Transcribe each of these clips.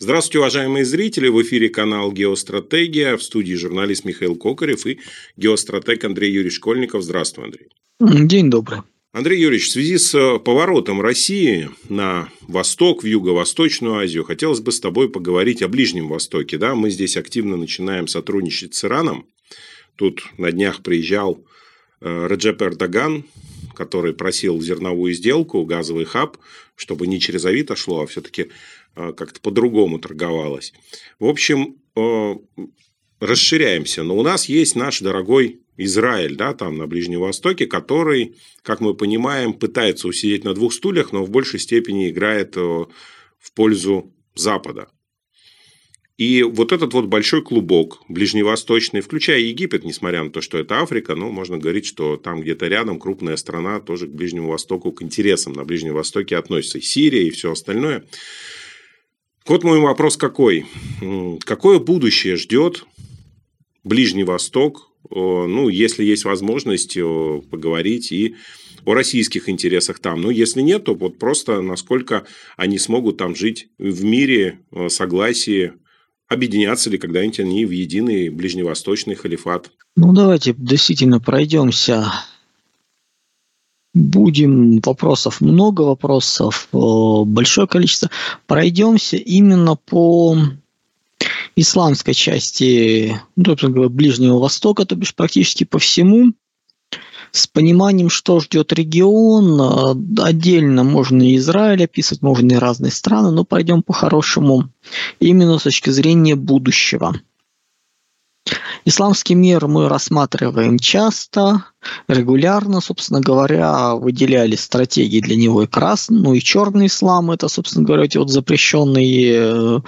Здравствуйте, уважаемые зрители! В эфире канал «Геостратегия». В студии журналист Михаил Кокарев и геостратег Андрей Юрьевич Школьников. Здравствуй, Андрей. День добрый. Андрей Юрьевич, в связи с э, поворотом России на восток, в Юго-Восточную Азию, хотелось бы с тобой поговорить о Ближнем Востоке. Да? Мы здесь активно начинаем сотрудничать с Ираном. Тут на днях приезжал э, Реджеп Эрдоган, который просил зерновую сделку, газовый хаб, чтобы не через Авито шло, а все-таки как-то по-другому торговалось. В общем, э, расширяемся. Но у нас есть наш дорогой Израиль, да, там на Ближнем Востоке, который, как мы понимаем, пытается усидеть на двух стульях, но в большей степени играет э, в пользу Запада. И вот этот вот большой клубок ближневосточный, включая Египет, несмотря на то, что это Африка, ну, можно говорить, что там где-то рядом крупная страна тоже к Ближнему Востоку, к интересам на Ближнем Востоке относится. И Сирия, и все остальное – вот мой вопрос какой. Какое будущее ждет Ближний Восток, ну, если есть возможность поговорить и о российских интересах там. Ну, если нет, то вот просто насколько они смогут там жить в мире, согласии, объединяться ли когда-нибудь они в единый ближневосточный халифат? Ну, давайте действительно пройдемся будем вопросов много вопросов большое количество пройдемся именно по исламской части ну, ближнего востока то бишь практически по всему с пониманием, что ждет регион. Отдельно можно и Израиль описывать, можно и разные страны, но пойдем по-хорошему именно с точки зрения будущего. Исламский мир мы рассматриваем часто, регулярно, собственно говоря, выделяли стратегии для него и красный, ну и черный ислам, это, собственно говоря, эти вот запрещенные э,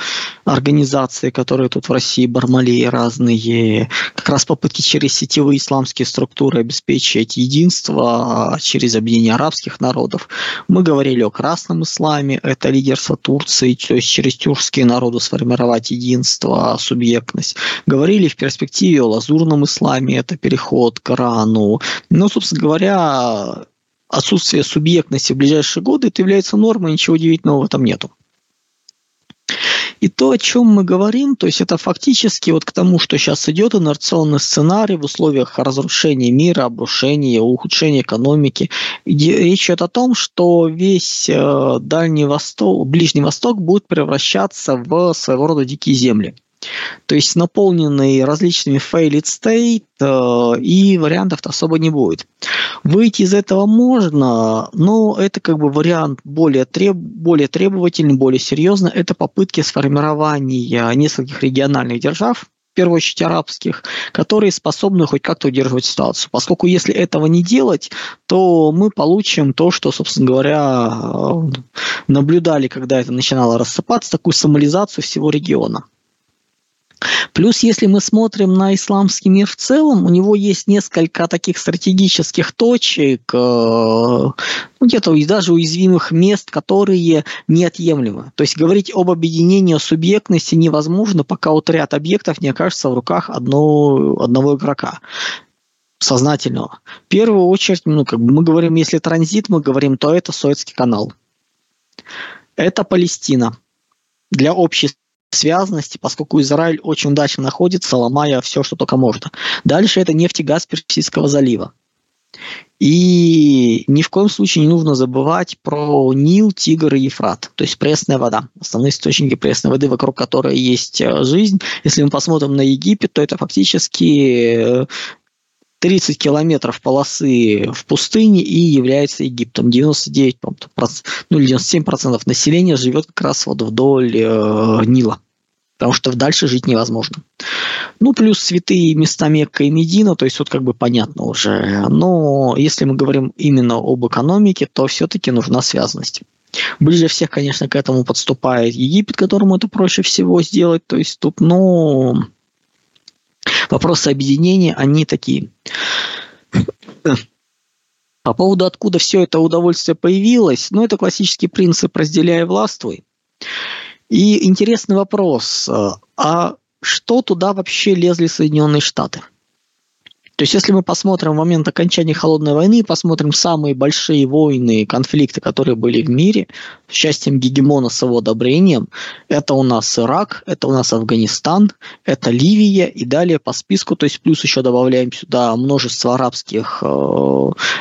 организации, которые тут в России, Бармалеи разные, как раз попытки через сетевые исламские структуры обеспечить единство а через объединение арабских народов. Мы говорили о красном исламе, это лидерство Турции, то есть через тюркские народы сформировать единство, субъектность. Говорили в перспективе о лазурном исламе, это переход к Корану, но, собственно говоря, отсутствие субъектности в ближайшие годы это является нормой, ничего удивительного в этом нету. И то, о чем мы говорим, то есть это фактически вот к тому, что сейчас идет инерционный сценарий в условиях разрушения мира, обрушения, ухудшения экономики. Речь идет о том, что весь э, Дальний Восток, Ближний Восток будет превращаться в своего рода дикие земли то есть наполненный различными failed state, э, и вариантов особо не будет. Выйти из этого можно, но это как бы вариант более, треб, более требовательный, более серьезный. Это попытки сформирования нескольких региональных держав, в первую очередь арабских, которые способны хоть как-то удерживать ситуацию. Поскольку если этого не делать, то мы получим то, что, собственно говоря, э, наблюдали, когда это начинало рассыпаться, такую сомализацию всего региона. Плюс, если мы смотрим на исламский мир в целом, у него есть несколько таких стратегических точек, э, ну, где-то даже уязвимых мест, которые неотъемлемы. То есть говорить об объединении субъектности невозможно, пока вот ряд объектов не окажется в руках одно, одного игрока сознательного. В первую очередь, ну, как бы мы говорим, если транзит, мы говорим, то это Суэцкий канал. Это Палестина для общей связанности, поскольку Израиль очень удачно находится, ломая все, что только можно. Дальше это нефть и газ Персидского залива. И ни в коем случае не нужно забывать про Нил, Тигр и Ефрат, то есть пресная вода, основные источники пресной воды, вокруг которой есть э, жизнь. Если мы посмотрим на Египет, то это фактически 30 э, километров полосы в пустыне и является Египтом. 99, ну или 97% населения живет как раз вот вдоль э, Нила потому что дальше жить невозможно. Ну, плюс святые места Мекка и Медина, то есть вот как бы понятно уже. Но если мы говорим именно об экономике, то все-таки нужна связанность. Ближе всех, конечно, к этому подступает Египет, которому это проще всего сделать. То есть тут, ну, вопросы объединения, они такие. По поводу, откуда все это удовольствие появилось, ну, это классический принцип «разделяй властвуй». И интересный вопрос, а что туда вообще лезли Соединенные Штаты? То есть, если мы посмотрим в момент окончания Холодной войны, посмотрим самые большие войны, конфликты, которые были в мире, с участием гегемона с его одобрением, это у нас Ирак, это у нас Афганистан, это Ливия и далее по списку, то есть плюс еще добавляем сюда множество арабских э,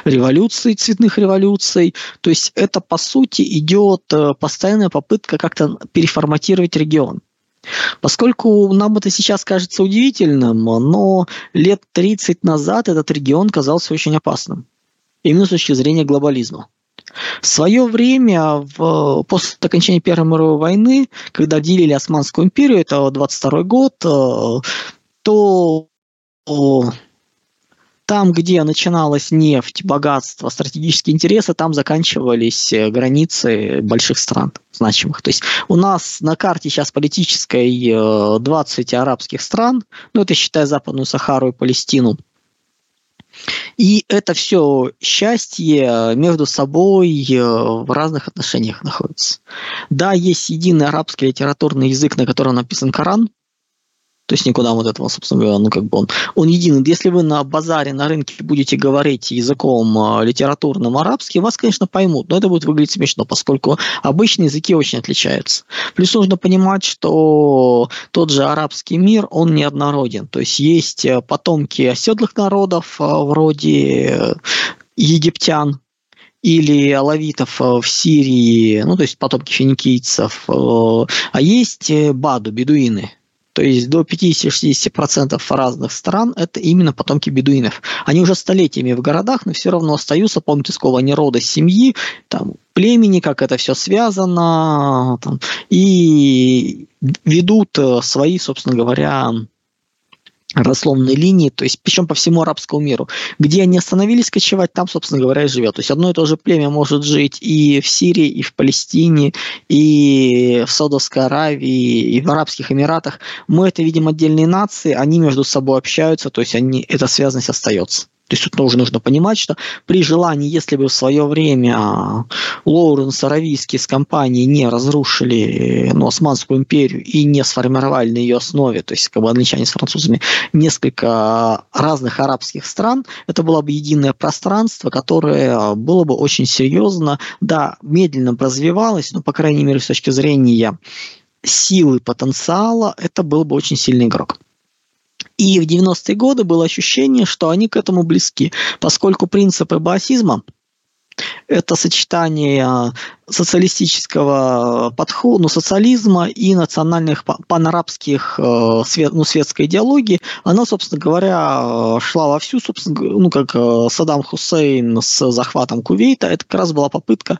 революций, цветных революций. То есть это, по сути, идет э, постоянная попытка как-то переформатировать регион. Поскольку нам это сейчас кажется удивительным, но лет 30 назад этот регион казался очень опасным. Именно с точки зрения глобализма. В свое время, в, после окончания Первой мировой войны, когда делили Османскую империю, это 22 год, э, то там, где начиналась нефть, богатство, стратегические интересы, там заканчивались э, границы больших стран значимых. То есть у нас на карте сейчас политической 20 э, арабских стран, ну это считая Западную Сахару и Палестину. И это все счастье между собой э, в разных отношениях находится. Да, есть единый арабский литературный язык, на котором написан Коран, то есть никуда вот этого, собственно говоря, ну как бы он, он единый. Если вы на базаре, на рынке будете говорить языком а, литературным арабским, вас, конечно, поймут, но это будет выглядеть смешно, поскольку обычные языки очень отличаются. Плюс нужно понимать, что тот же арабский мир, он неоднороден. То есть есть э, потомки оседлых народов, а, вроде египтян, или алавитов э, в Сирии, ну, то есть потомки финикийцев, э, а есть баду, бедуины, то есть до 50-60% разных стран это именно потомки бедуинов. Они уже столетиями в городах, но все равно остаются, помните, они рода, семьи, там, племени, как это все связано, там, и ведут э, свои, собственно говоря, родословной линии, то есть причем по всему арабскому миру. Где они остановились кочевать, там, собственно говоря, и живет. То есть одно и то же племя может жить и в Сирии, и в Палестине, и в Саудовской Аравии, и в Арабских Эмиратах. Мы это видим отдельные нации, они между собой общаются, то есть они, эта связанность остается. То есть тут тоже нужно понимать, что при желании, если бы в свое время а, Лоуренс Аравийский с компанией не разрушили ну, Османскую империю и не сформировали на ее основе, то есть как бы англичане с французами, несколько разных арабских стран, это было бы единое пространство, которое было бы очень серьезно, да, медленно развивалось, но, по крайней мере, с точки зрения силы потенциала, это был бы очень сильный игрок. И в 90-е годы было ощущение, что они к этому близки, поскольку принципы баасизма это сочетание а, социалистического подхода, ну, социализма и национальных панарабских э, свет, ну, светской идеологии, она, собственно говоря, шла вовсю, собственно, ну, как э, Саддам Хусейн с захватом Кувейта, это как раз была попытка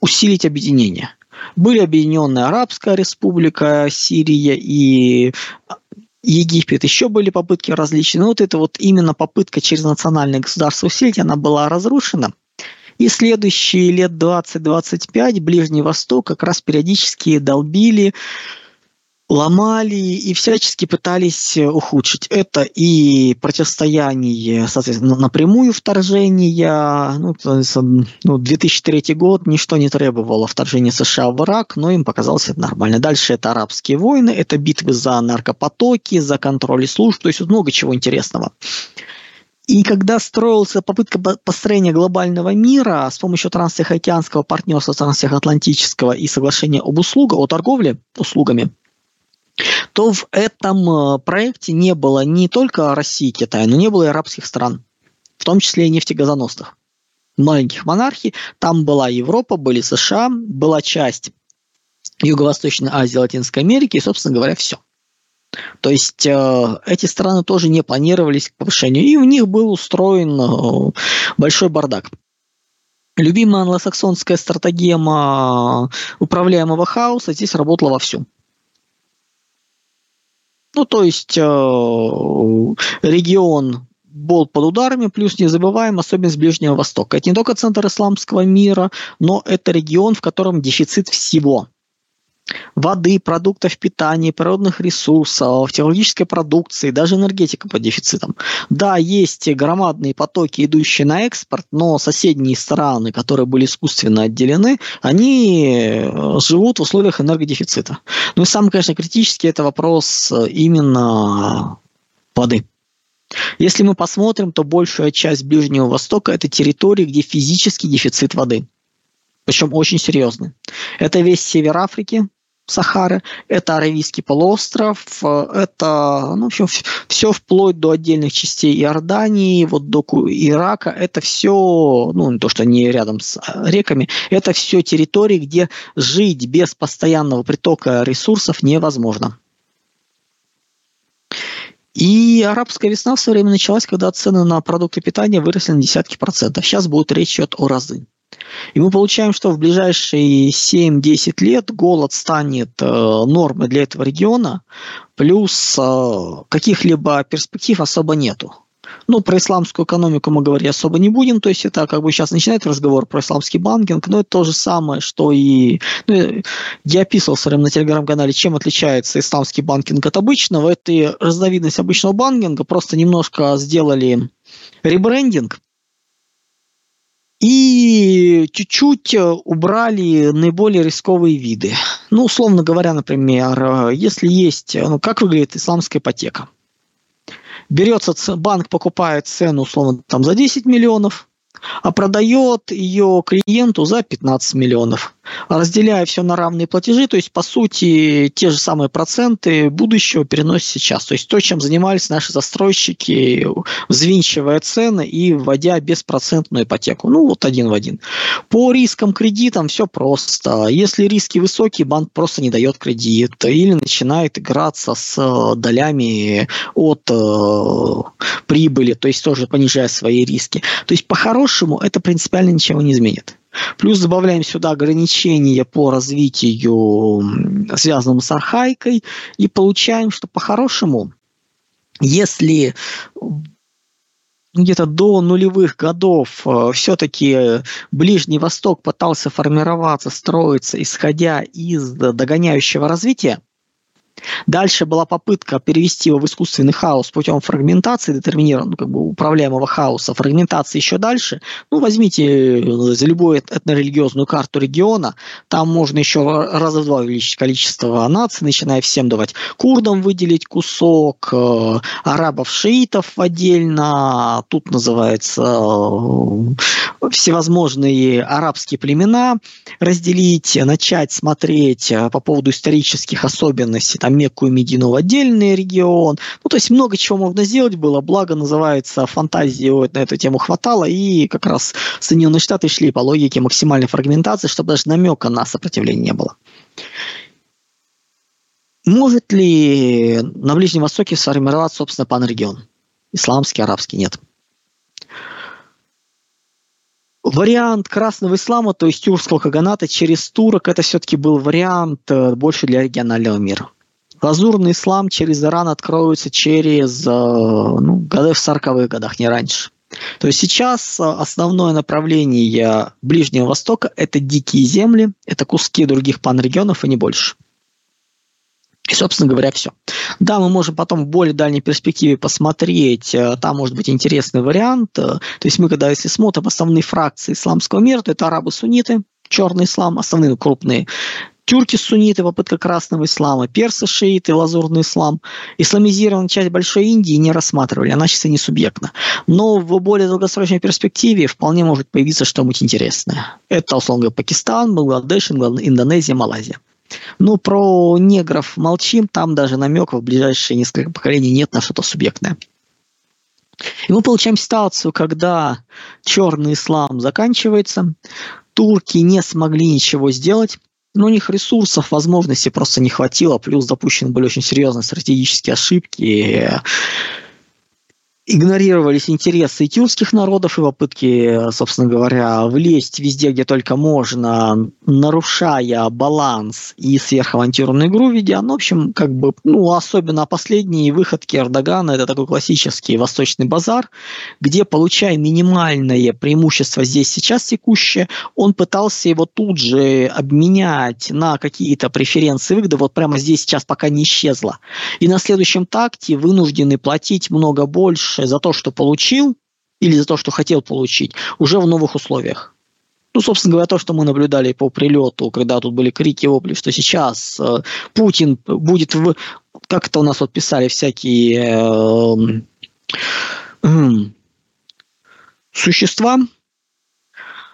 усилить объединение. Были объединенная Арабская республика, Сирия и Египет, еще были попытки различные. Но вот это вот именно попытка через национальное государство усилить, она была разрушена. И следующие лет 20-25 Ближний Восток как раз периодически долбили ломали и всячески пытались э, ухудшить. Это и противостояние, соответственно, напрямую вторжения. Ну, ну, 2003 год ничто не требовало вторжения США в Ирак, но им показалось это нормально. Дальше это арабские войны, это битвы за наркопотоки, за контроль служб, то есть много чего интересного. И когда строилась попытка построения глобального мира с помощью транстихоокеанского партнерства, трансихоатлантического и соглашения об услугах, о торговле услугами – то в этом э, проекте не было не только России и Китая, но не было и арабских стран, в том числе и нефтегазоносных маленьких монархий. Там была Европа, были США, была часть Юго-Восточной Азии, Латинской Америки и, собственно говоря, все. То есть э, эти страны тоже не планировались к повышению, и у них был устроен э, большой бардак. Любимая англосаксонская стратегема управляемого хаоса здесь работала вовсю. Ну, то есть э, регион был под ударами, плюс не забываем особенность Ближнего Востока. Это не только центр исламского мира, но это регион, в котором дефицит всего воды, продуктов питания, природных ресурсов, технологической продукции, даже энергетика под дефицитом. Да, есть громадные потоки, идущие на экспорт, но соседние страны, которые были искусственно отделены, они э, живут в условиях энергодефицита. Ну и самый, конечно, критический это вопрос э, именно воды. Если мы посмотрим, то большая часть Ближнего Востока – это территории, где физический дефицит воды. Причем очень серьезный. Это весь север Африки, Сахары, это Аравийский полуостров, это ну, в общем, все вплоть до отдельных частей Иордании, вот до Ирака, это все, ну, то, что не рядом с реками, это все территории, где жить без постоянного притока ресурсов невозможно. И арабская весна в свое время началась, когда цены на продукты питания выросли на десятки процентов. Сейчас будет речь идет о разы. И мы получаем, что в ближайшие 7-10 лет голод станет э, нормой для этого региона, плюс э, каких-либо перспектив особо нету. Ну, про исламскую экономику мы говорить особо не будем, то есть это как бы сейчас начинает разговор про исламский банкинг, но это то же самое, что и... Ну, я описывал в на телеграм-канале, чем отличается исламский банкинг от обычного. Это разновидность обычного банкинга, просто немножко сделали ребрендинг, и чуть-чуть убрали наиболее рисковые виды. Ну, условно говоря, например, если есть, ну, как выглядит исламская ипотека – берется банк, покупает цену условно там за 10 миллионов, а продает ее клиенту за 15 миллионов разделяя все на равные платежи, то есть, по сути, те же самые проценты будущего переносят сейчас. То есть, то, чем занимались наши застройщики, взвинчивая цены и вводя беспроцентную ипотеку. Ну, вот один в один. По рискам кредитам все просто. Если риски высокие, банк просто не дает кредит или начинает играться с э, долями от э, прибыли, то есть тоже понижая свои риски. То есть, по-хорошему, это принципиально ничего не изменит. Плюс добавляем сюда ограничения по развитию, связанному с архаикой, и получаем, что по-хорошему, если где-то до нулевых годов э, все-таки Ближний Восток пытался формироваться, строиться, исходя из догоняющего развития, Дальше была попытка перевести его в искусственный хаос путем фрагментации детерминированного, ну, как бы управляемого хаоса, фрагментации еще дальше. Ну, возьмите э, за любую этнорелигиозную карту региона, там можно еще раза в два увеличить количество наций, начиная всем давать. Курдам выделить кусок, э, арабов-шиитов отдельно, тут называется э, всевозможные арабские племена разделить, начать смотреть по поводу исторических особенностей, там Мекку и Медину в отдельный регион. Ну, то есть много чего можно сделать было, благо называется фантазии на эту тему хватало, и как раз Соединенные Штаты шли по логике максимальной фрагментации, чтобы даже намека на сопротивление не было. Может ли на Ближнем Востоке сформироваться, собственно, панрегион? Исламский, арабский? Нет. Вариант красного ислама, то есть тюркского каганата через турок, это все-таки был вариант э, больше для регионального мира. Лазурный ислам через Иран откроется через э, ну, годы в 40-х годах, не раньше. То есть сейчас э, основное направление Ближнего Востока – это дикие земли, это куски других панрегионов и не больше. И, собственно говоря, все. Да, мы можем потом в более дальней перспективе посмотреть, э, там может быть интересный вариант. То есть мы, когда если смотрим основные фракции исламского мира, то это арабы-сунниты, черный ислам, основные крупные Тюрки сунниты, попытка красного ислама, персы шииты, лазурный ислам. Исламизированная часть Большой Индии не рассматривали, она сейчас не субъектна. Но в более долгосрочной перспективе вполне может появиться что-нибудь интересное. Это, условно говоря, Пакистан, Бангладеш, Индонезия, Малайзия. Но про негров молчим, там даже намеков в ближайшие несколько поколений нет на что-то субъектное. И мы получаем ситуацию, когда черный ислам заканчивается, турки не смогли ничего сделать, но у них ресурсов, возможностей просто не хватило, плюс допущены были очень серьезные стратегические ошибки игнорировались интересы тюркских народов и попытки, собственно говоря, влезть везде, где только можно, нарушая баланс и сверхавантюрную игру ведя. Ну, в общем, как бы, ну, особенно последние выходки Эрдогана, это такой классический восточный базар, где, получая минимальное преимущество здесь сейчас текущее, он пытался его тут же обменять на какие-то преференции выгоды, вот прямо здесь сейчас пока не исчезло. И на следующем такте вынуждены платить много больше больше за то, что получил, или за то, что хотел получить, уже в новых условиях. Ну, собственно говоря, то, что мы наблюдали по прилету, когда тут были крики вопли, что сейчас э, Путин будет в... Как это у нас вот писали всякие э, существа,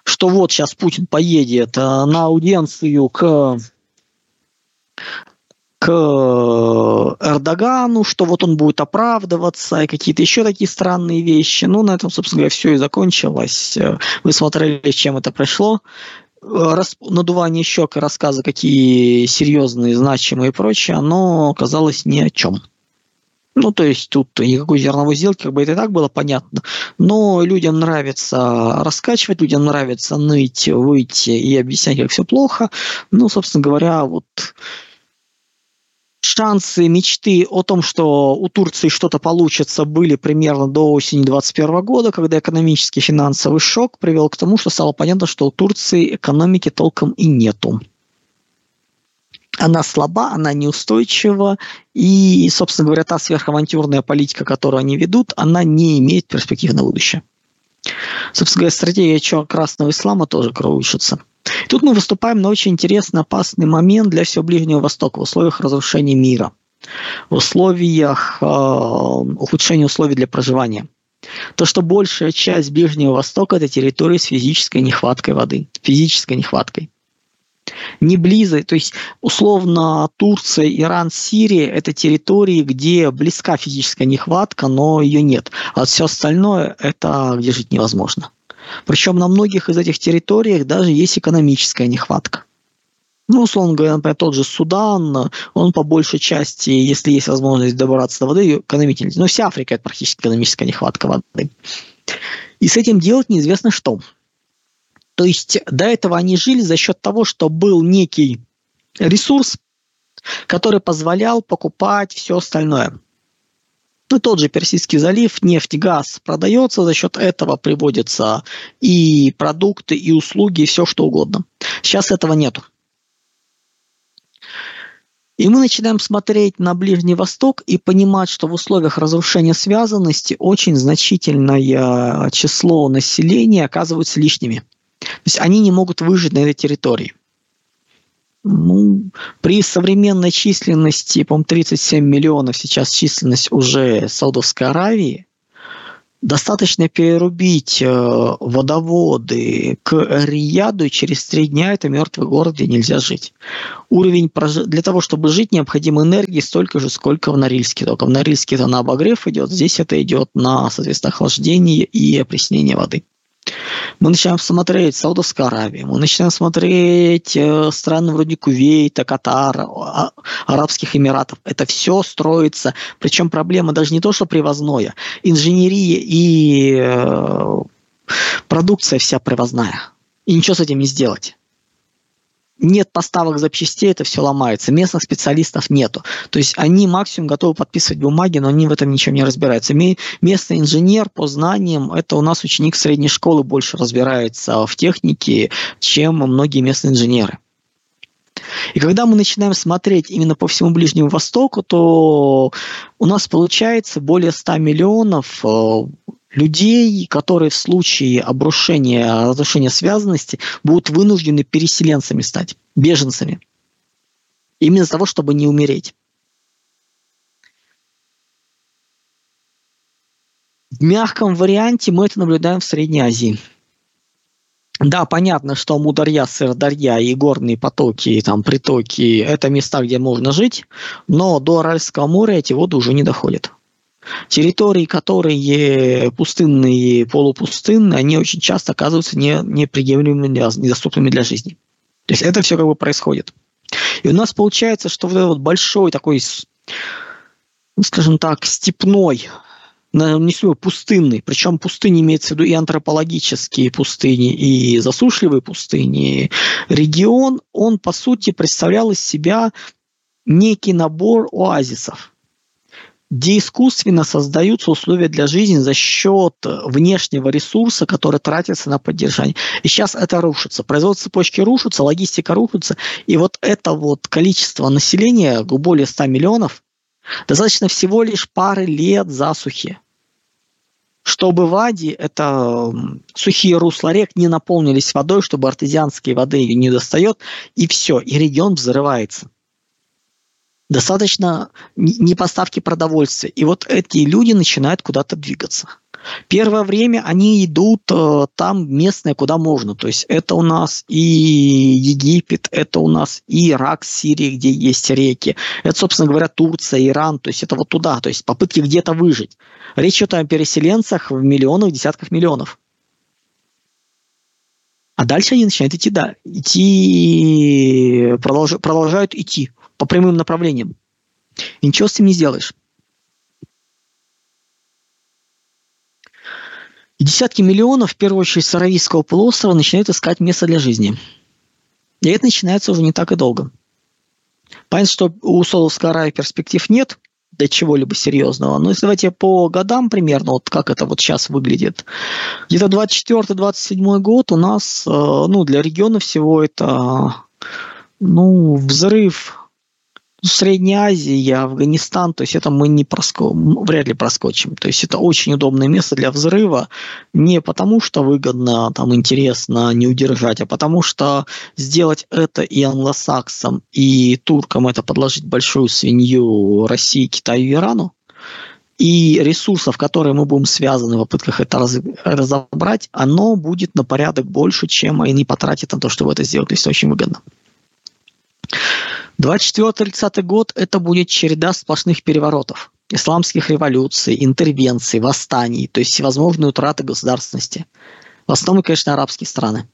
что вот сейчас Путин поедет э, на аудиенцию к к Эрдогану, что вот он будет оправдываться и какие-то еще такие странные вещи. Ну, на этом, собственно говоря, все и закончилось. Вы смотрели, чем это прошло. Рас... Надувание щек и рассказы, какие серьезные, значимые и прочее, оно оказалось ни о чем. Ну, то есть тут никакой зерновой сделки, как бы это и так было понятно. Но людям нравится раскачивать, людям нравится ныть, выйти и объяснять, как все плохо. Ну, собственно говоря, вот шансы, мечты о том, что у Турции что-то получится, были примерно до осени 2021 года, когда экономический финансовый шок привел к тому, что стало понятно, что у Турции экономики толком и нету она слаба, она неустойчива, и, собственно говоря, та сверхавантюрная политика, которую они ведут, она не имеет перспектив на будущее. Собственно говоря, стратегия черно красного ислама тоже кровушится. Тут мы выступаем на очень интересный, опасный момент для всего Ближнего Востока в условиях разрушения мира, в условиях э, ухудшения условий для проживания. То, что большая часть Ближнего Востока – это территория с физической нехваткой воды, физической нехваткой не близко, то есть условно Турция, Иран, Сирия – это территории, где близка физическая нехватка, но ее нет. А все остальное – это где жить невозможно. Причем на многих из этих территориях даже есть экономическая нехватка. Ну, условно говоря, например, тот же Судан, он по большей части, если есть возможность добраться до воды, экономительный. Но вся Африка – это практически экономическая нехватка воды. И с этим делать неизвестно что. То есть до этого они жили за счет того, что был некий ресурс, который позволял покупать все остальное. Ну, тот же Персидский залив, нефть, газ продается, за счет этого приводятся и продукты, и услуги, и все что угодно. Сейчас этого нету. И мы начинаем смотреть на Ближний Восток и понимать, что в условиях разрушения связанности очень значительное число населения оказываются лишними. То есть они не могут выжить на этой территории. Ну, при современной численности, по-моему, 37 миллионов сейчас численность уже Саудовской Аравии, достаточно перерубить э, водоводы к Рияду, и через три дня это мертвый город, где нельзя жить. Уровень прож... для того, чтобы жить, необходимо энергии столько же, сколько в Норильске. Только в Норильске это на обогрев идет, здесь это идет на, соответственно, охлаждение и опреснение воды. Мы начинаем смотреть Саудовскую Аравию, мы начинаем смотреть э, страны вроде Кувейта, Катара, Арабских Эмиратов. Это все строится. Причем проблема даже не то, что привозное. Инженерия и э, продукция вся привозная. И ничего с этим не сделать нет поставок запчастей, это все ломается. Местных специалистов нету. То есть они максимум готовы подписывать бумаги, но они в этом ничем не разбираются. Местный инженер по знаниям, это у нас ученик средней школы больше разбирается в технике, чем многие местные инженеры. И когда мы начинаем смотреть именно по всему Ближнему Востоку, то у нас получается более 100 миллионов э, людей, которые в случае обрушения, разрушения связанности будут вынуждены переселенцами стать, беженцами. Именно из-за того, чтобы не умереть. В мягком варианте мы это наблюдаем в Средней Азии. Да, понятно, что Мударья, Сырдарья и горные потоки, там, притоки – это места, где можно жить, но до Аральского моря эти воды уже не доходят. Территории, которые пустынные, полупустынные, они очень часто оказываются не, неприемлемыми, для, недоступными для жизни. То есть это все как бы происходит. И у нас получается, что вот этот вот большой такой, ну, скажем так, степной, не свой пустынный, причем пустыни имеется в виду и антропологические пустыни, и засушливые пустыни, регион, он по сути представлял из себя некий набор оазисов где искусственно создаются условия для жизни за счет внешнего ресурса, который тратится на поддержание. И сейчас это рушится. Производство цепочки рушится, логистика рушится. И вот это вот количество населения, более 100 миллионов, достаточно всего лишь пары лет засухи. Чтобы в Аде это сухие русла рек не наполнились водой, чтобы артезианские воды ее не достает, и все, и регион взрывается. Достаточно не поставки продовольствия. И вот эти люди начинают куда-то двигаться. Первое время они идут э, там местное, куда можно. То есть это у нас и Египет, это у нас и Ирак, Сирия, где есть реки. Это, собственно говоря, Турция, Иран. То есть это вот туда. То есть попытки где-то выжить. Речь идет о переселенцах в миллионах, десятках миллионов. А дальше они начинают идти, да, идти, продолж, продолжают идти по прямым направлениям. И ничего с этим не сделаешь. И десятки миллионов, в первую очередь, с Аравийского полуострова начинают искать место для жизни. И это начинается уже не так и долго. Понятно, что у Соловской Аравии перспектив нет для чего-либо серьезного. Но если давайте по годам примерно, вот как это вот сейчас выглядит. Где-то 24-27 год у нас, э, ну, для региона всего это, ну, взрыв Средняя Азия, Афганистан, то есть это мы не проско... вряд ли проскочим. То есть это очень удобное место для взрыва, не потому что выгодно, там интересно не удержать, а потому что сделать это и англосаксам, и туркам это подложить большую свинью России, Китаю и Ирану, и ресурсов, которые мы будем связаны в попытках это раз, разобрать, оно будет на порядок больше, чем они потратят на то, чтобы это сделать. То есть это очень выгодно. 24-30 год – это будет череда сплошных переворотов, исламских революций, интервенций, восстаний, то есть всевозможные утраты государственности. В основном, конечно, арабские страны.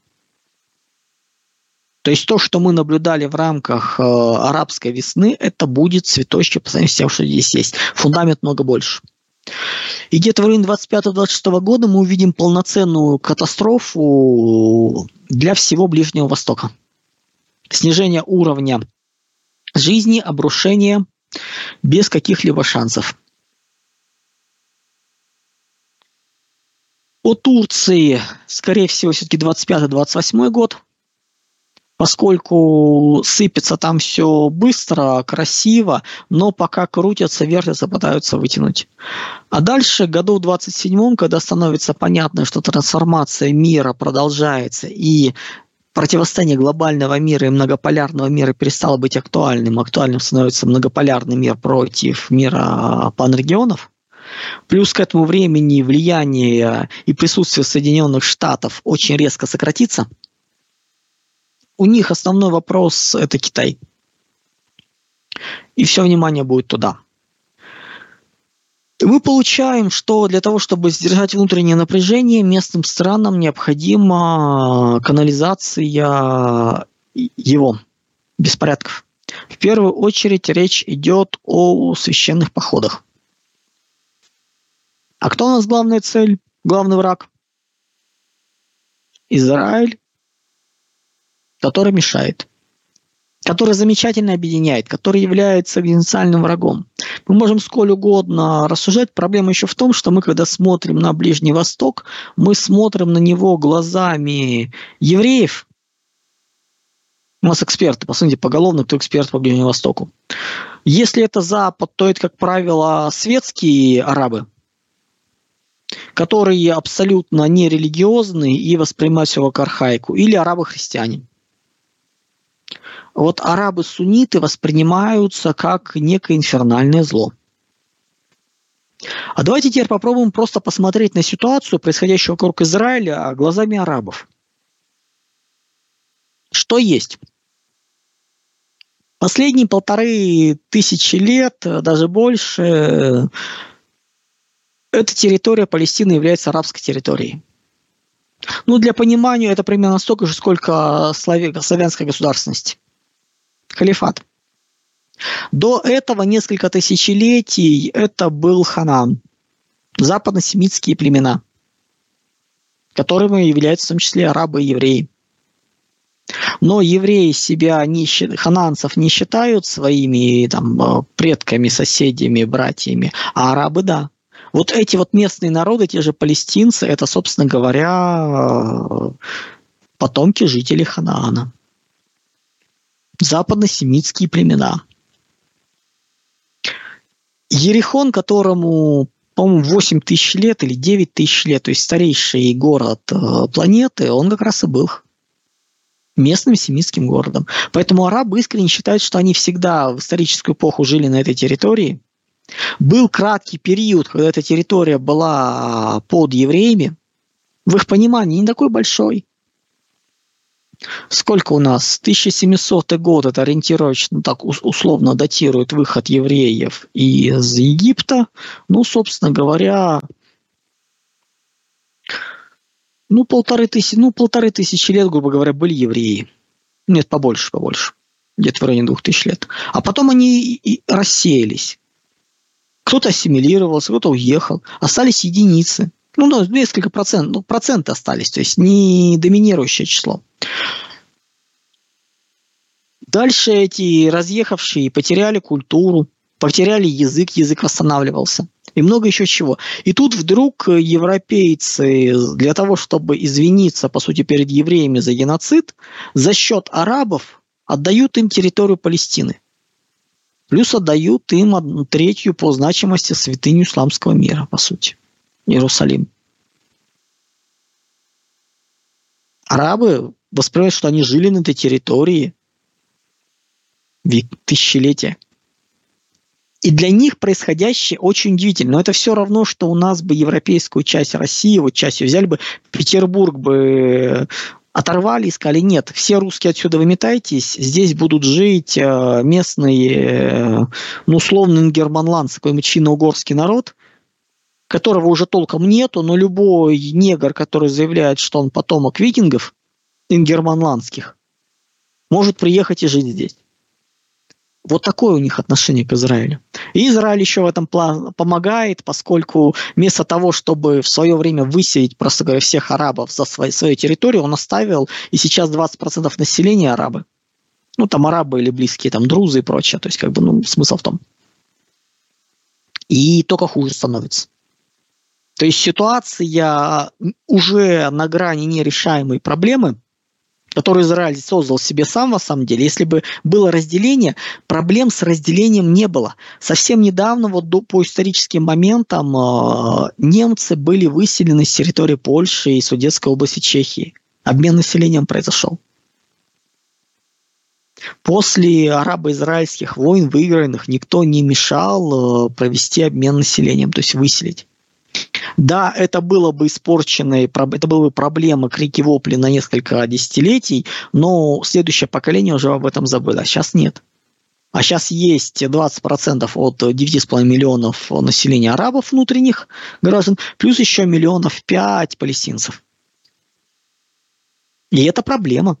То есть то, что мы наблюдали в рамках э, арабской весны, это будет цветочки по сравнению с тем, что здесь есть. Фундамент много больше. И где-то в районе 25-26 года мы увидим полноценную катастрофу для всего Ближнего Востока. Снижение уровня жизни, обрушение без каких-либо шансов. О Турции, скорее всего, все-таки 25-28 год, поскольку сыпется там все быстро, красиво, но пока крутятся, вертятся, пытаются вытянуть. А дальше, году в 27 когда становится понятно, что трансформация мира продолжается и противостояние глобального мира и многополярного мира перестало быть актуальным, актуальным становится многополярный мир против мира панрегионов, плюс к этому времени влияние и присутствие Соединенных Штатов очень резко сократится, у них основной вопрос – это Китай. И все внимание будет туда – мы получаем, что для того, чтобы сдержать внутреннее напряжение, местным странам необходима канализация его беспорядков. В первую очередь речь идет о священных походах. А кто у нас главная цель, главный враг? Израиль, который мешает который замечательно объединяет, который является экзистенциальным врагом. Мы можем сколь угодно рассуждать. Проблема еще в том, что мы, когда смотрим на Ближний Восток, мы смотрим на него глазами евреев. У нас эксперты, по сути, поголовно, кто эксперт по Ближнему Востоку. Если это Запад, то это, как правило, светские арабы, которые абсолютно нерелигиозные и воспринимают все как архаику, или арабы-христиане вот арабы-сунниты воспринимаются как некое инфернальное зло. А давайте теперь попробуем просто посмотреть на ситуацию, происходящую вокруг Израиля, глазами арабов. Что есть? Последние полторы тысячи лет, даже больше, эта территория Палестины является арабской территорией. Ну, для понимания, это примерно столько же, сколько славянской государственности халифат. До этого несколько тысячелетий это был Ханан, западно-семитские племена, которыми являются в том числе арабы и евреи. Но евреи себя, не, хананцев не считают своими там, э, предками, соседями, братьями, а арабы – да. Вот эти вот местные народы, те же палестинцы, это, собственно говоря, э, потомки жителей Ханаана западно-семитские племена. Ерихон, которому, по-моему, 8 тысяч лет или 9 тысяч лет, то есть старейший город э, планеты, он как раз и был местным семитским городом. Поэтому арабы искренне считают, что они всегда в историческую эпоху жили на этой территории. Был краткий период, когда эта территория была под евреями. В их понимании не такой большой. Сколько у нас? 1700 год, это ориентировочно так условно датирует выход евреев из Египта. Ну, собственно говоря, ну, полторы тысячи, ну, полторы тысячи лет, грубо говоря, были евреи. Нет, побольше, побольше. Где-то в районе двух тысяч лет. А потом они и рассеялись. Кто-то ассимилировался, кто-то уехал. Остались единицы. Ну, ну, несколько процентов, ну, проценты остались, то есть не доминирующее число. Дальше эти разъехавшие потеряли культуру, потеряли язык, язык восстанавливался и много еще чего. И тут вдруг европейцы для того, чтобы извиниться, по сути, перед евреями за геноцид, за счет арабов отдают им территорию Палестины. Плюс отдают им одну третью по значимости святыню исламского мира, по сути. Иерусалим. Арабы воспринимают, что они жили на этой территории тысячелетия. И для них происходящее очень удивительно. Но это все равно, что у нас бы европейскую часть России, вот часть взяли бы, Петербург бы оторвали и сказали, нет, все русские отсюда выметайтесь, здесь будут жить э, местные, э, ну, условно, германландцы, какой-нибудь финно-угорский народ, которого уже толком нету, но любой негр, который заявляет, что он потомок викингов, ингерманландских, может приехать и жить здесь. Вот такое у них отношение к Израилю. И Израиль еще в этом плане помогает, поскольку вместо того, чтобы в свое время выселить, просто говоря, всех арабов за свою, свою территорию, он оставил, и сейчас 20% населения арабы. Ну, там арабы или близкие, там друзы и прочее. То есть, как бы, ну, смысл в том. И только хуже становится. То есть ситуация уже на грани нерешаемой проблемы – который Израиль создал себе сам, на самом деле, если бы было разделение, проблем с разделением не было. Совсем недавно, вот до, по историческим моментам, э, немцы были выселены с территории Польши и Судетской области Чехии. Обмен населением произошел. После арабо-израильских войн, выигранных, никто не мешал э, провести обмен населением, то есть выселить. Да, это было бы испорченное, это было бы проблема крики-вопли на несколько десятилетий, но следующее поколение уже об этом забыло. А сейчас нет. А сейчас есть 20% от 9,5 миллионов населения арабов внутренних граждан, плюс еще миллионов 5 палестинцев. И это проблема.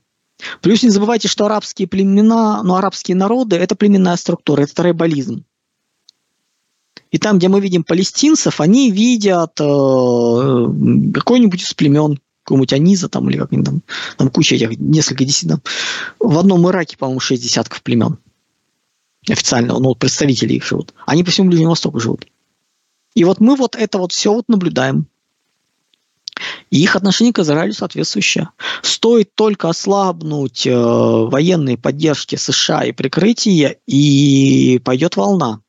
Плюс не забывайте, что арабские племена, ну, арабские народы – это племенная структура, это трайбализм. И там, где мы видим палестинцев, они видят э, какой-нибудь из племен, какого-нибудь Аниза там, или как-нибудь там, там куча этих, несколько десятков. В одном Ираке, по-моему, шесть десятков племен. Официально, ну, вот представители их живут. Они по всему Ближнему Востоку живут. И вот мы вот это вот все вот наблюдаем. И их отношение к Израилю соответствующее. Стоит только ослабнуть э, военные поддержки США и прикрытие, и пойдет волна.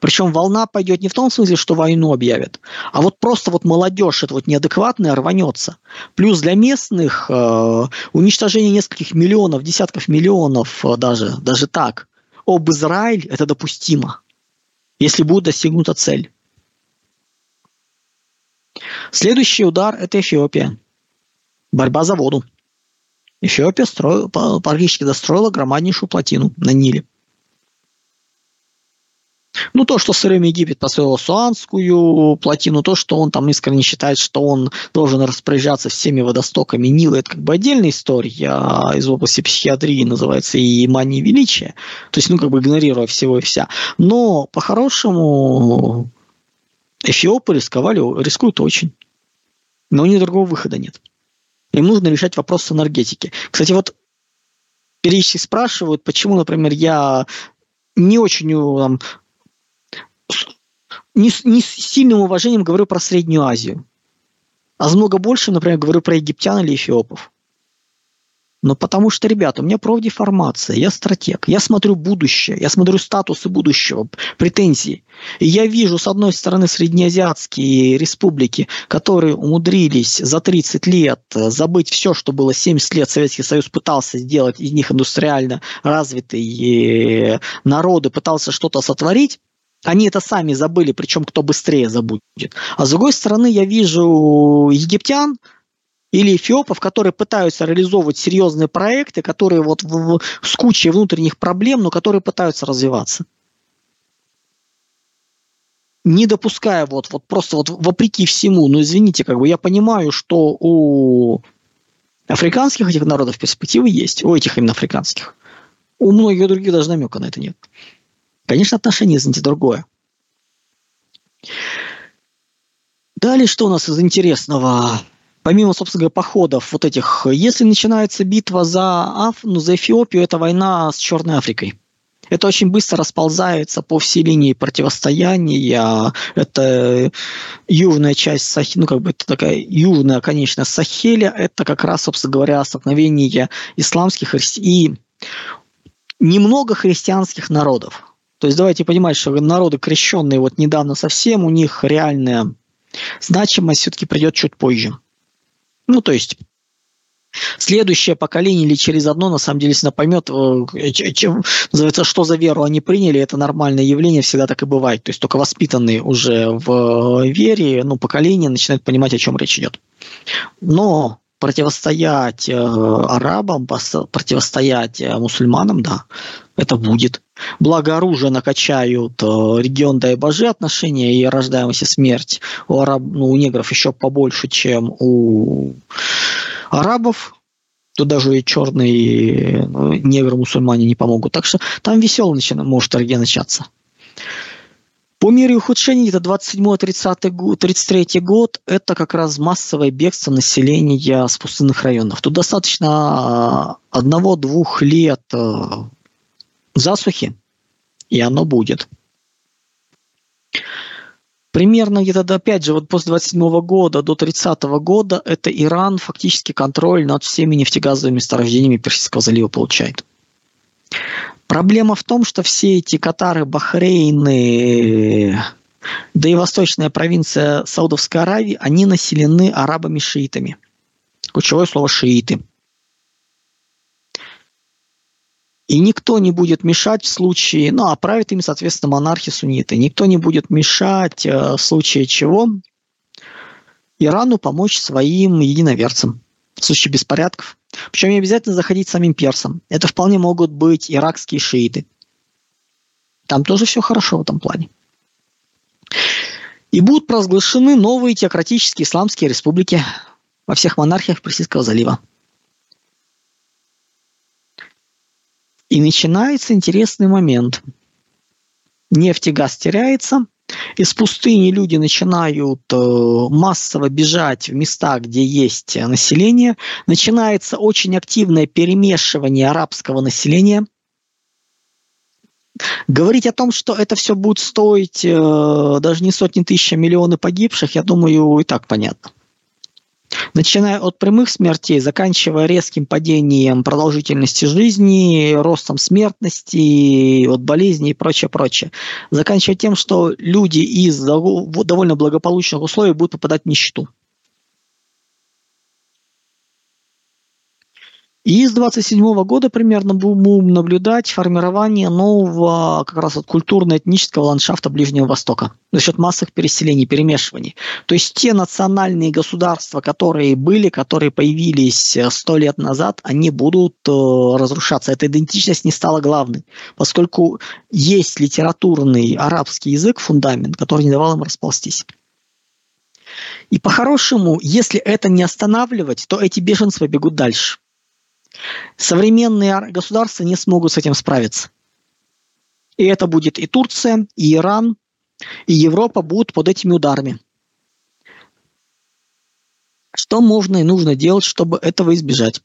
Причем волна пойдет не в том смысле, что войну объявят, а вот просто вот молодежь, это вот неадекватная, рванется. Плюс для местных э, уничтожение нескольких миллионов, десятков миллионов э, даже, даже так, об Израиль это допустимо, если будет достигнута цель. Следующий удар – это Эфиопия. Борьба за воду. Эфиопия строила, практически достроила громаднейшую плотину на Ниле. Ну, то, что в время Египет построил Суанскую плотину, то, что он там искренне считает, что он должен распоряжаться всеми водостоками Нила, это как бы отдельная история а из области психиатрии, называется, и мании величия. То есть, ну, как бы игнорируя всего и вся. Но, по-хорошему, эфиопы рисковали, рискуют очень. Но у них другого выхода нет. Им нужно решать вопрос энергетики. Кстати, вот периодически спрашивают, почему, например, я не очень там, не, не с сильным уважением говорю про Среднюю Азию, а с много больше, например, говорю про египтян или эфиопов. Ну, потому что, ребята, у меня профдеформация, я стратег, я смотрю будущее, я смотрю статусы будущего, претензии. И я вижу, с одной стороны, среднеазиатские республики, которые умудрились за 30 лет забыть все, что было 70 лет Советский Союз пытался сделать из них индустриально развитые э, народы, пытался что-то сотворить, они это сами забыли, причем кто быстрее забудет. А с другой стороны, я вижу египтян, или эфиопов, которые пытаются реализовывать серьезные проекты, которые вот в, в, с кучей внутренних проблем, но которые пытаются развиваться. Не допуская вот, вот просто вот вопреки всему, ну извините, как бы я понимаю, что у африканских этих народов перспективы есть, у этих именно африканских. У многих других даже намека на это нет. Конечно, отношения, извините, другое. Далее, что у нас из интересного? помимо, собственно говоря, походов вот этих, если начинается битва за, Аф, ну, за Эфиопию, это война с Черной Африкой. Это очень быстро расползается по всей линии противостояния. Это южная часть Сахеля, ну, как бы это такая южная, конечно, Сахеля. Это как раз, собственно говоря, столкновение исламских и немного христианских народов. То есть давайте понимать, что народы крещенные вот недавно совсем, у них реальная значимость все-таки придет чуть позже. Ну, то есть следующее поколение или через одно, на самом деле, если поймет, э, чем, называется, что за веру они приняли, это нормальное явление, всегда так и бывает. То есть только воспитанные уже в вере, ну, поколение начинает понимать, о чем речь идет. Но противостоять э, арабам, противостоять э, мусульманам, да, это будет. Благо оружие накачают э, регион боже отношения и рождаемость и смерть у, араб, ну, у негров еще побольше, чем у арабов. Тут даже и черные ну, негры-мусульмане не помогут. Так что там весело начинает, может торги начаться. По мере ухудшения, это 27-33 год, это как раз массовое бегство населения с пустынных районов. Тут достаточно а, одного-двух лет а, засухи, и оно будет. Примерно где-то, опять же, вот после 27 года до 30 года это Иран фактически контроль над всеми нефтегазовыми месторождениями Персидского залива получает. Проблема в том, что все эти Катары, Бахрейны, да и восточная провинция Саудовской Аравии, они населены арабами-шиитами. Ключевое слово «шииты». И никто не будет мешать в случае, ну, а правят им, соответственно, монархи-сунниты. Никто не будет мешать э, в случае чего Ирану помочь своим единоверцам в случае беспорядков. Причем не обязательно заходить самим персам. Это вполне могут быть иракские шииты. Там тоже все хорошо в этом плане. И будут провозглашены новые теократические исламские республики во всех монархиях Персидского залива. И начинается интересный момент. Нефть и газ теряется – из пустыни люди начинают э, массово бежать в места, где есть население. Начинается очень активное перемешивание арабского населения. Говорить о том, что это все будет стоить э, даже не сотни тысяч, а миллионы погибших, я думаю, и так понятно начиная от прямых смертей, заканчивая резким падением продолжительности жизни, ростом смертности, от болезней и прочее, прочее. Заканчивая тем, что люди из довольно благополучных условий будут попадать в нищету. И с 27 года примерно будем наблюдать формирование нового как раз вот культурно-этнического ландшафта Ближнего Востока за счет массовых переселений, перемешиваний. То есть те национальные государства, которые были, которые появились э, сто лет назад, они будут э, разрушаться. Эта идентичность не стала главной, поскольку есть литературный арабский язык, фундамент, который не давал им расползтись. И по-хорошему, если это не останавливать, то эти беженцы бегут дальше. Современные государства не смогут с этим справиться. И это будет и Турция, и Иран, и Европа будут под этими ударами. Что можно и нужно делать, чтобы этого избежать?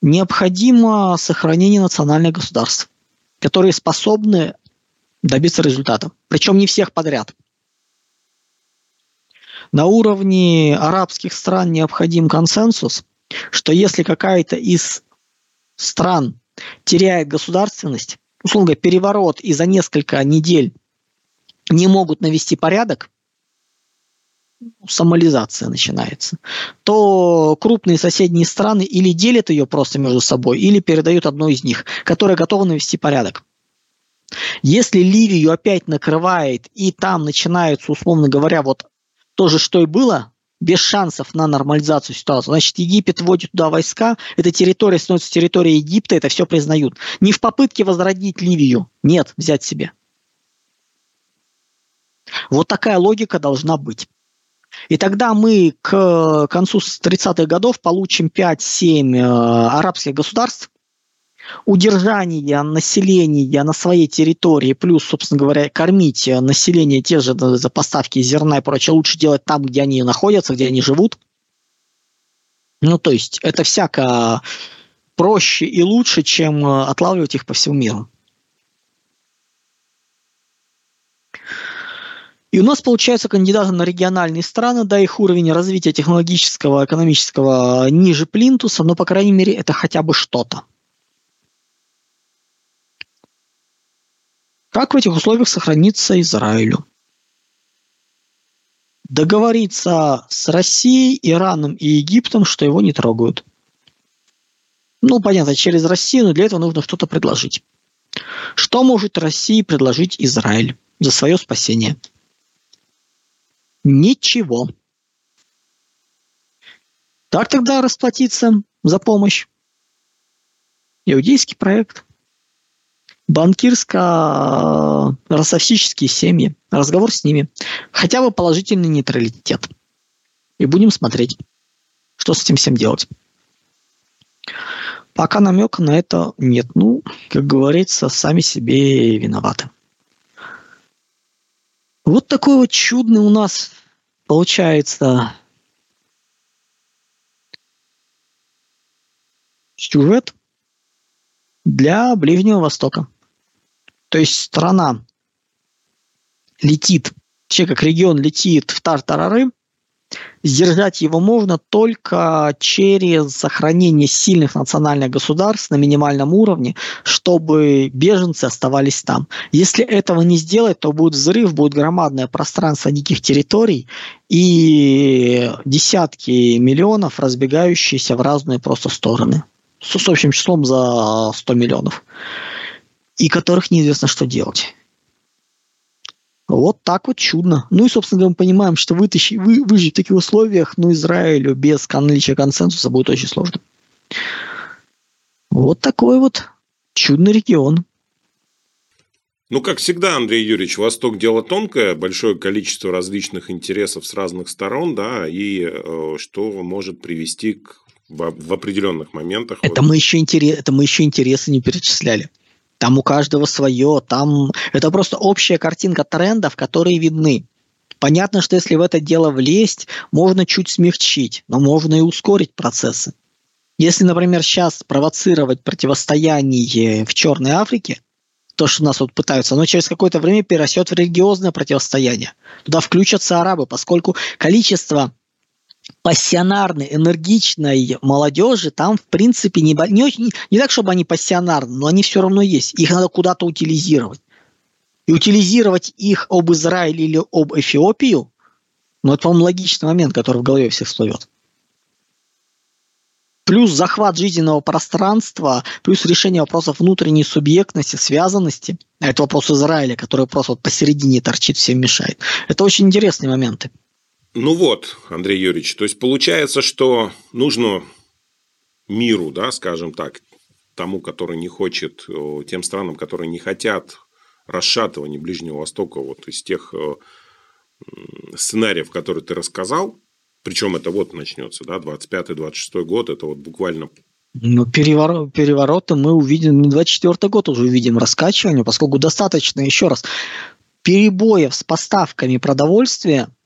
Необходимо сохранение национальных государств, которые способны добиться результата. Причем не всех подряд. На уровне арабских стран необходим консенсус – что если какая-то из стран теряет государственность, условно переворот и за несколько недель не могут навести порядок, сомализация начинается, то крупные соседние страны или делят ее просто между собой, или передают одну из них, которая готова навести порядок. Если Ливию опять накрывает, и там начинается, условно говоря, вот то же, что и было, без шансов на нормализацию ситуации. Значит, Египет вводит туда войска, эта территория становится территорией Египта, это все признают. Не в попытке возродить Ливию, нет, взять себе. Вот такая логика должна быть. И тогда мы к концу 30-х годов получим 5-7 э, арабских государств, удержание населения на своей территории, плюс, собственно говоря, кормить население те же за поставки зерна и прочее, лучше делать там, где они находятся, где они живут. Ну, то есть, это всяко проще и лучше, чем э, отлавливать их по всему миру. И у нас получается кандидаты на региональные страны, да, их уровень развития технологического, экономического ниже плинтуса, но, по крайней мере, это хотя бы что-то. Как в этих условиях сохраниться Израилю? Договориться с Россией, Ираном и Египтом, что его не трогают. Ну, понятно, через Россию, но для этого нужно что-то предложить. Что может России предложить Израиль за свое спасение? Ничего. Так тогда расплатиться за помощь? Иудейский проект. Банкирско-ростовсические семьи. Разговор с ними. Хотя бы положительный нейтралитет. И будем смотреть, что с этим всем делать. Пока намека на это нет. Ну, как говорится, сами себе виноваты. Вот такой вот чудный у нас получается сюжет для Ближнего Востока. То есть страна летит, вообще как регион летит в тартарары, Сдержать его можно только через сохранение сильных национальных государств на минимальном уровне, чтобы беженцы оставались там. Если этого не сделать, то будет взрыв, будет громадное пространство диких территорий и десятки миллионов, разбегающиеся в разные просто стороны. С общим числом за 100 миллионов. И которых неизвестно, что делать. Вот так вот чудно. Ну и, собственно говоря, мы понимаем, что вытащить, вы, выжить в таких условиях, ну, Израилю без наличия консенсуса будет очень сложно. Вот такой вот чудный регион. Ну, как всегда, Андрей Юрьевич, Восток дело тонкое, большое количество различных интересов с разных сторон, да, и э, что может привести к в, в определенных моментах. Это, вот. мы еще интерес, это мы еще интересы не перечисляли. Там у каждого свое, там это просто общая картинка трендов, которые видны. Понятно, что если в это дело влезть, можно чуть смягчить, но можно и ускорить процессы. Если, например, сейчас провоцировать противостояние в Черной Африке, то, что нас вот пытаются, оно через какое-то время перерастет в религиозное противостояние. Туда включатся арабы, поскольку количество пассионарной, энергичной молодежи там, в принципе, не, не, очень, не так, чтобы они пассионарны, но они все равно есть. Их надо куда-то утилизировать. И утилизировать их об Израиле или об Эфиопию, ну, это, по-моему, логичный момент, который в голове всех всплывет. Плюс захват жизненного пространства, плюс решение вопросов внутренней субъектности, связанности. А это вопрос Израиля, который просто вот посередине торчит, всем мешает. Это очень интересные моменты. Ну вот, Андрей Юрьевич, то есть получается, что нужно миру, да, скажем так, тому, который не хочет, тем странам, которые не хотят расшатывания Ближнего Востока, вот из тех сценариев, которые ты рассказал, причем это вот начнется, да, 25-26 год, это вот буквально ну, переворот, перевороты мы увидим, 24 год уже увидим раскачивание, поскольку достаточно, еще раз, перебоев с поставками продовольствия –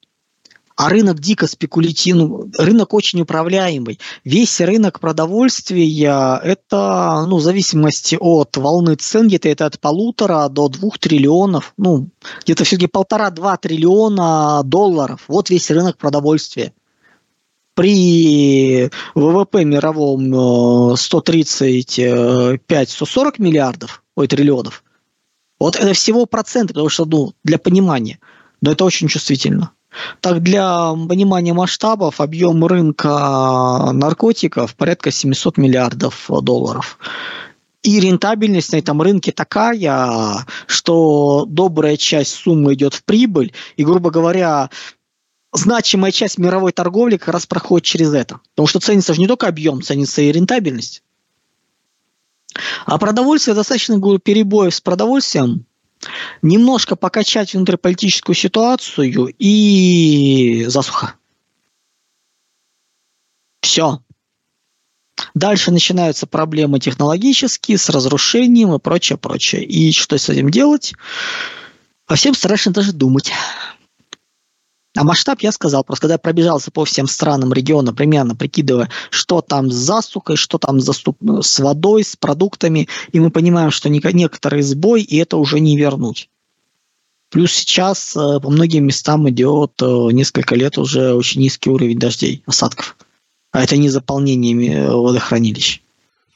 а рынок дико спекулятивный, рынок очень управляемый. Весь рынок продовольствия – это, ну, в зависимости от волны цен, где-то это от полутора до двух триллионов, ну, где-то все-таки полтора-два триллиона долларов. Вот весь рынок продовольствия. при ВВП мировом 135-140 миллиардов, ой, триллионов, вот это всего проценты, потому что, ну, для понимания, но это очень чувствительно. Так, для понимания масштабов, объем рынка наркотиков порядка 700 миллиардов долларов. И рентабельность на этом рынке такая, что добрая часть суммы идет в прибыль, и, грубо говоря, значимая часть мировой торговли как раз проходит через это. Потому что ценится же не только объем, ценится и рентабельность. А продовольствие достаточно говорю, перебоев с продовольствием, немножко покачать внутриполитическую ситуацию и засуха. Все. Дальше начинаются проблемы технологические с разрушением и прочее, прочее. И что с этим делать? Во всем страшно даже думать. А масштаб я сказал, просто когда я пробежался по всем странам региона, примерно прикидывая, что там с засухой, что там с водой, с продуктами, и мы понимаем, что некоторый сбой, и это уже не вернуть. Плюс сейчас э, по многим местам идет э, несколько лет уже очень низкий уровень дождей, осадков. А это не заполнение э, водохранилищ.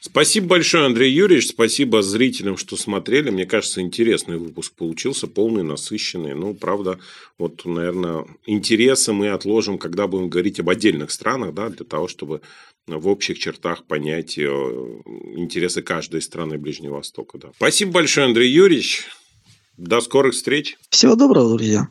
Спасибо большое, Андрей Юрьевич. Спасибо зрителям, что смотрели. Мне кажется, интересный выпуск получился, полный, насыщенный. Ну, правда, вот, наверное, интересы мы отложим, когда будем говорить об отдельных странах, да, для того, чтобы в общих чертах понять э, интересы каждой страны Ближнего Востока. Да. Спасибо большое, Андрей Юрьевич. До скорых встреч. Всего доброго, друзья.